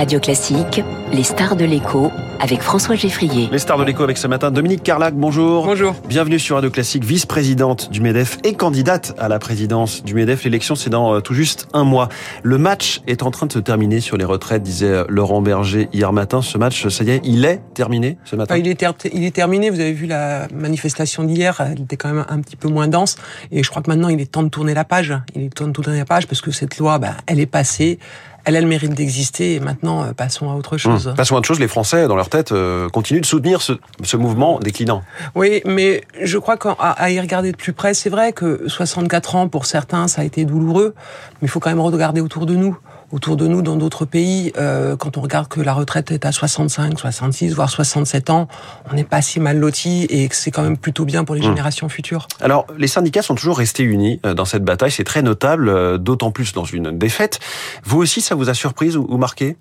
Radio Classique, les stars de l'écho avec François Geffrier. Les stars de l'écho avec ce matin Dominique Carlac, bonjour. Bonjour. Bienvenue sur Radio Classique, vice-présidente du MEDEF et candidate à la présidence du MEDEF. L'élection, c'est dans euh, tout juste un mois. Le match est en train de se terminer sur les retraites, disait euh, Laurent Berger hier matin. Ce match, ça y est, il est terminé ce matin? Il, est il est terminé. Vous avez vu la manifestation d'hier, elle était quand même un petit peu moins dense. Et je crois que maintenant, il est temps de tourner la page. Il est temps de tourner la page parce que cette loi, bah, elle est passée elle a le mérite d'exister et maintenant euh, passons à autre chose. Hum. Passons à autre chose, les Français dans leur tête euh, continuent de soutenir ce, ce, mouvement déclinant. Oui, mais je crois qu'à y regarder de plus près, c'est vrai que 64 ans pour certains ça a été douloureux, mais il faut quand même regarder autour de nous autour de nous dans d'autres pays, euh, quand on regarde que la retraite est à 65, 66, voire 67 ans, on n'est pas si mal loti et c'est quand même plutôt bien pour les mmh. générations futures. Alors, les syndicats sont toujours restés unis euh, dans cette bataille, c'est très notable, euh, d'autant plus dans une défaite. Vous aussi, ça vous a surprise ou marqué?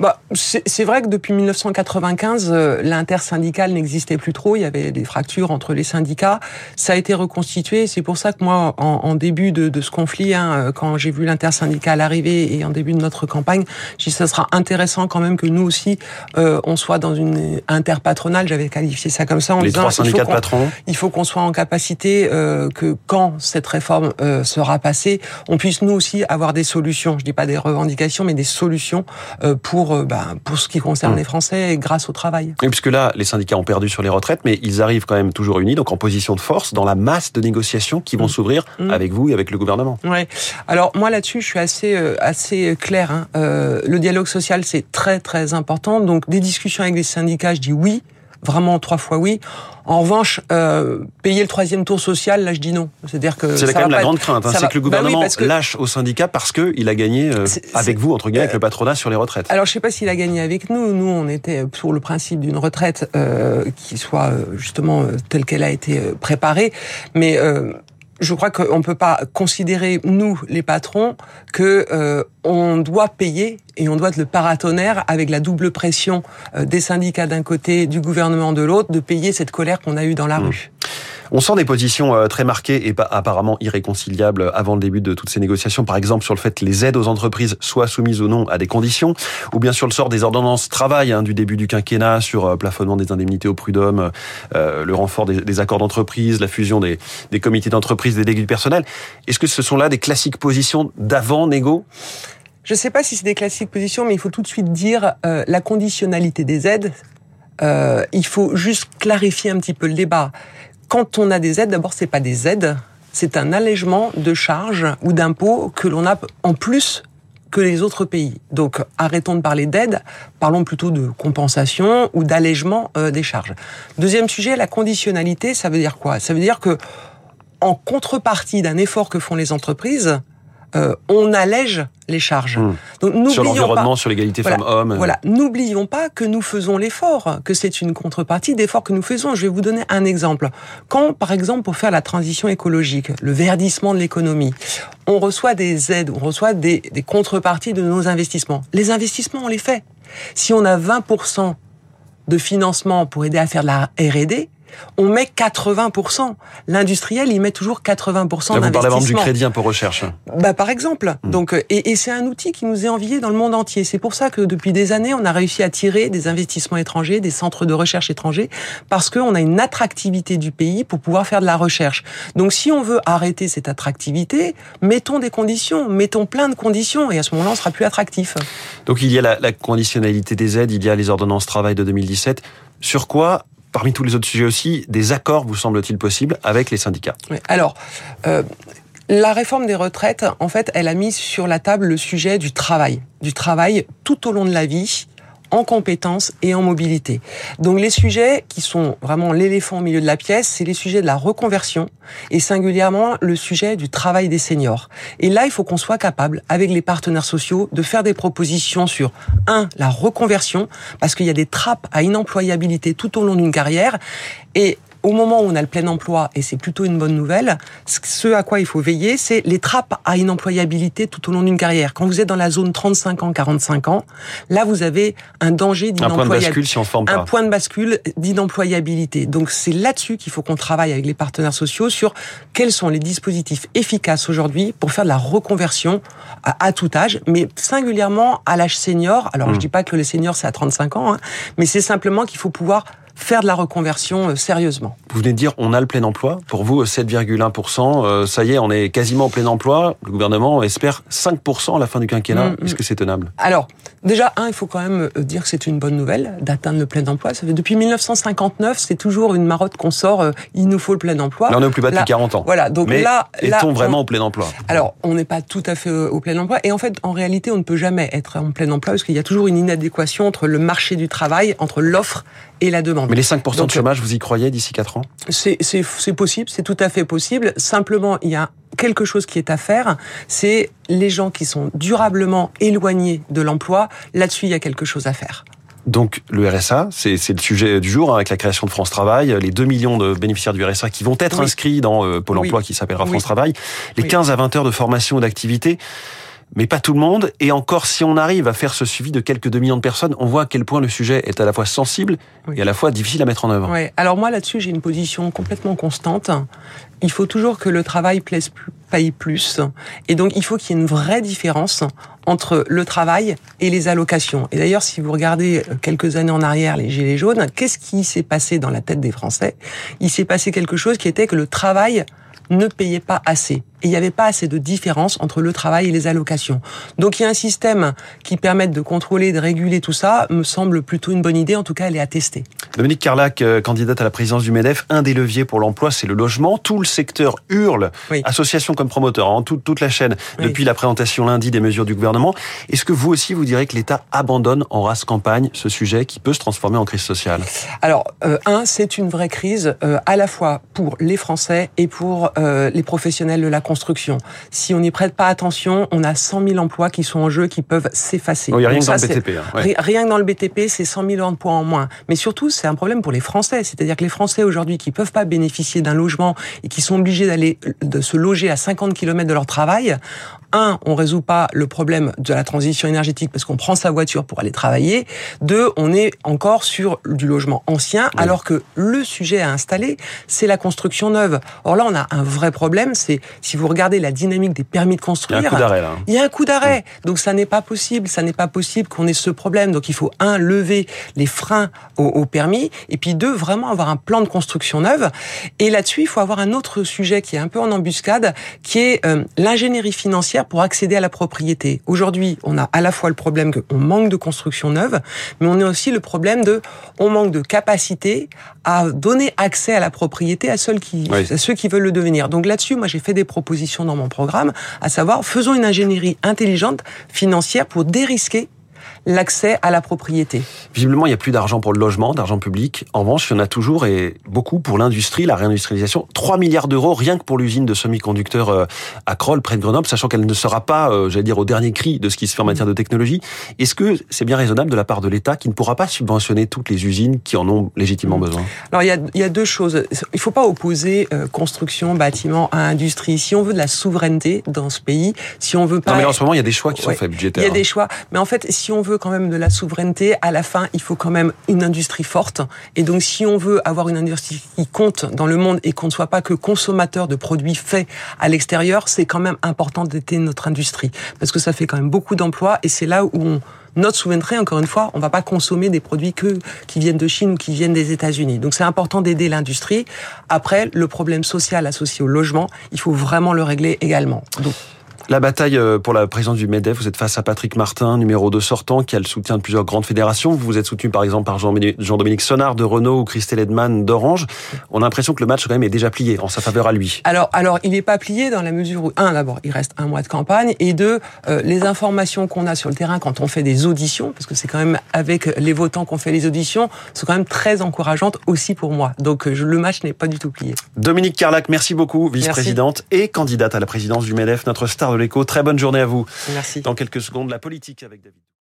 Bah, c'est vrai que depuis 1995, euh, l'intersyndical n'existait plus trop. Il y avait des fractures entre les syndicats. Ça a été reconstitué. C'est pour ça que moi, en, début de, ce conflit, hein, euh, quand j'ai vu l'intersyndical arriver et en début de notre campagne, j'ai dit ça sera intéressant quand même que nous aussi, euh, on soit dans une interpatronale. J'avais qualifié ça comme ça en les disant trois syndicats de patrons. Il faut qu'on soit en capacité que quand cette réforme sera passée, on puisse nous aussi avoir des solutions. Je dis pas des revendications, mais des solutions pour, euh, bah, pour ce qui concerne mmh. les Français grâce au travail. Et puisque là, les syndicats ont perdu sur les retraites, mais ils arrivent quand même toujours unis, donc en position de force, dans la masse de négociations qui vont mmh. s'ouvrir mmh. avec vous et avec le gouvernement. Ouais. Alors moi là-dessus, je suis assez euh, assez clair. Hein. Euh, le dialogue social, c'est très très important. Donc des discussions avec les syndicats, je dis oui vraiment trois fois oui. En revanche, euh, payer le troisième tour social, là, je dis non. C'est-à-dire que c'est quand même la grande crainte, hein, c'est que le bah gouvernement lâche au syndicat parce que il a gagné euh, avec vous entre guillemets avec le patronat sur les retraites. Alors je sais pas s'il a gagné avec nous. Nous, on était pour le principe d'une retraite euh, qui soit euh, justement telle qu'elle a été préparée, mais je crois qu'on ne peut pas considérer, nous, les patrons, que euh, on doit payer et on doit être le paratonnerre avec la double pression euh, des syndicats d'un côté, du gouvernement de l'autre, de payer cette colère qu'on a eue dans la mmh. rue. On sent des positions euh, très marquées et apparemment irréconciliables avant le début de toutes ces négociations. Par exemple, sur le fait que les aides aux entreprises soient soumises ou non à des conditions, ou bien sur le sort des ordonnances travail hein, du début du quinquennat, sur euh, plafonnement des indemnités au prud'homme, euh, le renfort des, accords d'entreprise, la fusion des, comités d'entreprise, des délégués du personnel. Est-ce que ce sont là des classiques positions d'avant négo? Je ne sais pas si c'est des classiques positions, mais il faut tout de suite dire la conditionnalité des aides. il faut juste clarifier un petit peu le débat quand on a des aides, d'abord, c'est pas des aides, c'est un allègement de charges ou d'impôts que l'on a en plus que les autres pays. Donc arrêtons de parler d'aide, parlons plutôt de compensation ou d'allègement euh, des charges. Deuxième sujet, la conditionnalité, ça veut dire quoi? Ça veut dire que en contrepartie d'un effort que font les entreprises, euh, on allège les charges. Hmm. Donc, sur l'environnement, sur l'égalité femmes-hommes. Voilà, n'oublions pas que nous faisons l'effort, que c'est une contrepartie d'efforts que nous faisons. Je vais vous donner un exemple. Quand, par exemple, pour faire la transition écologique, le verdissement de l'économie, on reçoit des aides, on reçoit des, des contreparties de nos investissements. Les investissements, on les fait. Si on a 20% de financement pour aider à faire de la R&D, on met 80%. L'industriel, il met toujours 80% d'investissement. Vous parlez du crédit pour recherche. Bah, par exemple. Hmm. Donc, euh, et, c'est un outil qui nous est envié dans le monde entier. C'est pour ça que depuis des années, on a réussi à tirer des investissements étrangers, des centres de recherche étrangers, parce qu'on a une attractivité du pays pour pouvoir faire de la recherche. Donc, si on veut arrêter cette attractivité, mettons des conditions, mettons plein de conditions, et à ce moment-là, on sera plus attractif. Donc, il y a la, la conditionnalité des aides, il y a les ordonnances travail de 2017. Sur quoi parmi tous les autres sujets aussi, des accords, vous semble-t-il possible, avec les syndicats? Alors, euh, la réforme des retraites, en fait, elle a mis sur la table le sujet du travail, du travail tout au long de la vie en compétences et en mobilité. Donc les sujets qui sont vraiment l'éléphant au milieu de la pièce, c'est les sujets de la reconversion et singulièrement le sujet du travail des seniors. Et là, il faut qu'on soit capable, avec les partenaires sociaux, de faire des propositions sur, un, la reconversion, parce qu'il y a des trappes à inemployabilité tout au long d'une carrière, et au moment où on a le plein emploi, et c'est plutôt une bonne nouvelle, ce à quoi il faut veiller, c'est les trappes à une employabilité tout au long d'une carrière. Quand vous êtes dans la zone 35 ans, 45 ans, là vous avez un danger d'inemployabilité. Si on forme pas. Un point de bascule d'inemployabilité. Donc c'est là-dessus qu'il faut qu'on travaille avec les partenaires sociaux sur quels sont les dispositifs efficaces aujourd'hui pour faire de la reconversion à, tout âge, mais singulièrement à l'âge senior. Alors je hmm. dis pas que les seniors c'est à 35 ans, hein, mais c'est simplement qu'il faut pouvoir faire de la reconversion euh, sérieusement. Vous venez de dire on a le plein emploi. Pour vous, 7,1%, euh, ça y est, on est quasiment au plein emploi. Le gouvernement espère 5% à la fin du quinquennat. Mm, mm. Est-ce que c'est tenable? Alors, déjà, un, il faut quand même euh, dire que c'est une bonne nouvelle d'atteindre le plein emploi. Ça fait depuis 1959, c'est toujours une marotte qu'on sort. il nous faut le plein emploi. Là, on est au plus bas depuis 40 ans. Voilà. Donc Mais là, est-on vraiment au plein emploi? Alors, on n'est pas tout à fait au plein emploi. Et en fait, en réalité, on ne peut jamais être en plein emploi parce qu'il y a toujours une inadéquation entre le marché du travail, entre l'offre et la demande. Mais les 5% de chômage, vous y croyez d'ici 4 ans? C'est possible, c'est tout à fait possible. Simplement, il y a quelque chose qui est à faire, c'est les gens qui sont durablement éloignés de l'emploi. Là-dessus, il y a quelque chose à faire. Donc le RSA, c'est le sujet du jour hein, avec la création de France Travail, les 2 millions de bénéficiaires du RSA qui vont être inscrits dans euh, Pôle Emploi qui s'appellera France Travail, les 15 à 20 heures de formation ou d'activité mais pas tout le monde. Et encore, si on arrive à faire ce suivi de quelques 2 millions de personnes, on voit à quel point le sujet est à la fois sensible et à la fois difficile à mettre en œuvre. Ouais. Alors moi, là-dessus, j'ai une position complètement constante. Il faut toujours que le travail plaise plus, paye plus. Et donc, il faut qu'il y ait une vraie différence entre le travail et les allocations. Et d'ailleurs, si vous regardez euh, quelques années en arrière les Gilets jaunes, qu'est-ce qui s'est passé dans la tête des Français? Il s'est passé quelque chose qui était que le travail ne payait pas assez et il n'y avait pas assez de différence entre le travail et les allocations. Donc il y a un système qui permette de contrôler, de réguler tout ça, me semble plutôt une bonne idée, en tout cas elle est attestée. Dominique Carlac, euh, candidate à la présidence du MEDEF, un des leviers pour l'emploi, c'est le logement. Tout le secteur hurle, association comme promoteur, en hein, toute, toute la chaîne, depuis la présentation lundi des mesures du gouvernement. Est-ce que vous aussi, vous direz que l'État abandonne en race campagne ce sujet qui peut se transformer en crise sociale? Alors, euh, un, c'est une vraie crise, euh, à la fois pour les Français et pour les professionnels de la construction. Si on n'y prête pas attention, on a 100 000 emplois qui sont en jeu, qui peuvent s'effacer. Il n'y a rien que dans le BTP. Hein, rien que dans le BTP, c'est 100 000 emplois en moins. Mais surtout, c'est un problème pour les Français. C'est-à-dire que les Français aujourd'hui qui peuvent pas bénéficier d'un logement et qui sont obligés d'aller de se loger à 50 km de leur travail, un, on résout pas le problème de la transition énergétique parce qu'on prend sa voiture pour aller travailler. Deux, on est encore sur du logement ancien, alors que le sujet à installer, c'est la construction neuve. Or là, on a un vrai problème. C'est si vous regardez la dynamique des permis de construire, il y a un coup d'arrêt là. Il y a un coup d'arrêt. Donc ça n'est pas possible. Ça n'est pas possible qu'on ait ce problème. Donc il faut un lever les freins au, permis et puis deux vraiment avoir un plan de construction neuve. Et là-dessus, il faut avoir un autre sujet qui est un peu en embuscade, qui est euh, l'ingénierie financière pour accéder à la propriété. Aujourd'hui, on a à la fois le problème qu'on manque de construction neuve, mais on a aussi le problème de on manque de capacité à donner accès à la propriété à ceux qui, à ceux qui veulent le devenir. Donc là-dessus, moi j'ai fait des propositions dans mon programme, à savoir faisons une ingénierie intelligente financière pour dérisquer l'accès à la propriété. Visiblement, il n'y a plus d'argent pour le logement, d'argent public. En revanche, il y en a toujours et beaucoup pour l'industrie, la réindustrialisation. 3 milliards d'euros rien que pour l'usine de semi-conducteurs euh, à Kroll, près de Grenoble, sachant qu'elle ne sera pas, euh, j'allais dire, au dernier cri de ce qui se fait en matière de technologie. Est-ce que c'est bien raisonnable de la part de l'État qui ne pourra pas subventionner toutes les usines qui en ont légitimement besoin? Alors, il y, a, il y a deux choses. Il ne faut pas opposer euh, construction, bâtiment à industrie. Si on veut de la souveraineté dans ce pays, si on veut pas... Non, mais en ce moment, il y a des choix qui sont faits budgétaires. Il y a des choix. Mais en fait, si on veut quand même de la souveraineté, à la fin, il faut quand même une industrie forte. Et donc, si on veut avoir une industrie qui compte dans le monde et qu'on ne soit pas que consommateur de produits faits à l'extérieur, c'est quand même important d'être notre industrie. Parce que ça fait quand même beaucoup d'emplois et c'est là où notre souveraineté, encore une fois, on va pas consommer des produits que qui viennent de Chine ou qui viennent des États-Unis. Donc c'est important d'aider l'industrie. Après, le problème social associé au logement, il faut vraiment le régler également. Donc, la bataille euh, pour la présidence du MEDEF, vous êtes face à Patrick Martin, numéro 2 sortant, qui a le soutien de plusieurs grandes fédérations. Vous êtes soutenu par exemple par Jean-Dominique Sonnard de Renault ou Christelle Edman d'Orange. On a l'impression que le match quand même est déjà plié en sa faveur à lui. Alors, alors il n'est pas plié dans la mesure où, un, d'abord, il reste un mois de campagne, et deux, euh, les informations qu'on a sur le terrain quand on fait des auditions, parce que c'est quand même avec les votants qu'on fait les auditions, sont quand même très encourageantes aussi pour moi. Donc euh, le match n'est pas du tout plié. Dominique Carlac, merci beaucoup, vice-présidente et candidate à la présidence du MEDEF, notre star de l'écho. Très bonne journée à vous. Merci. Dans quelques secondes, la politique avec David.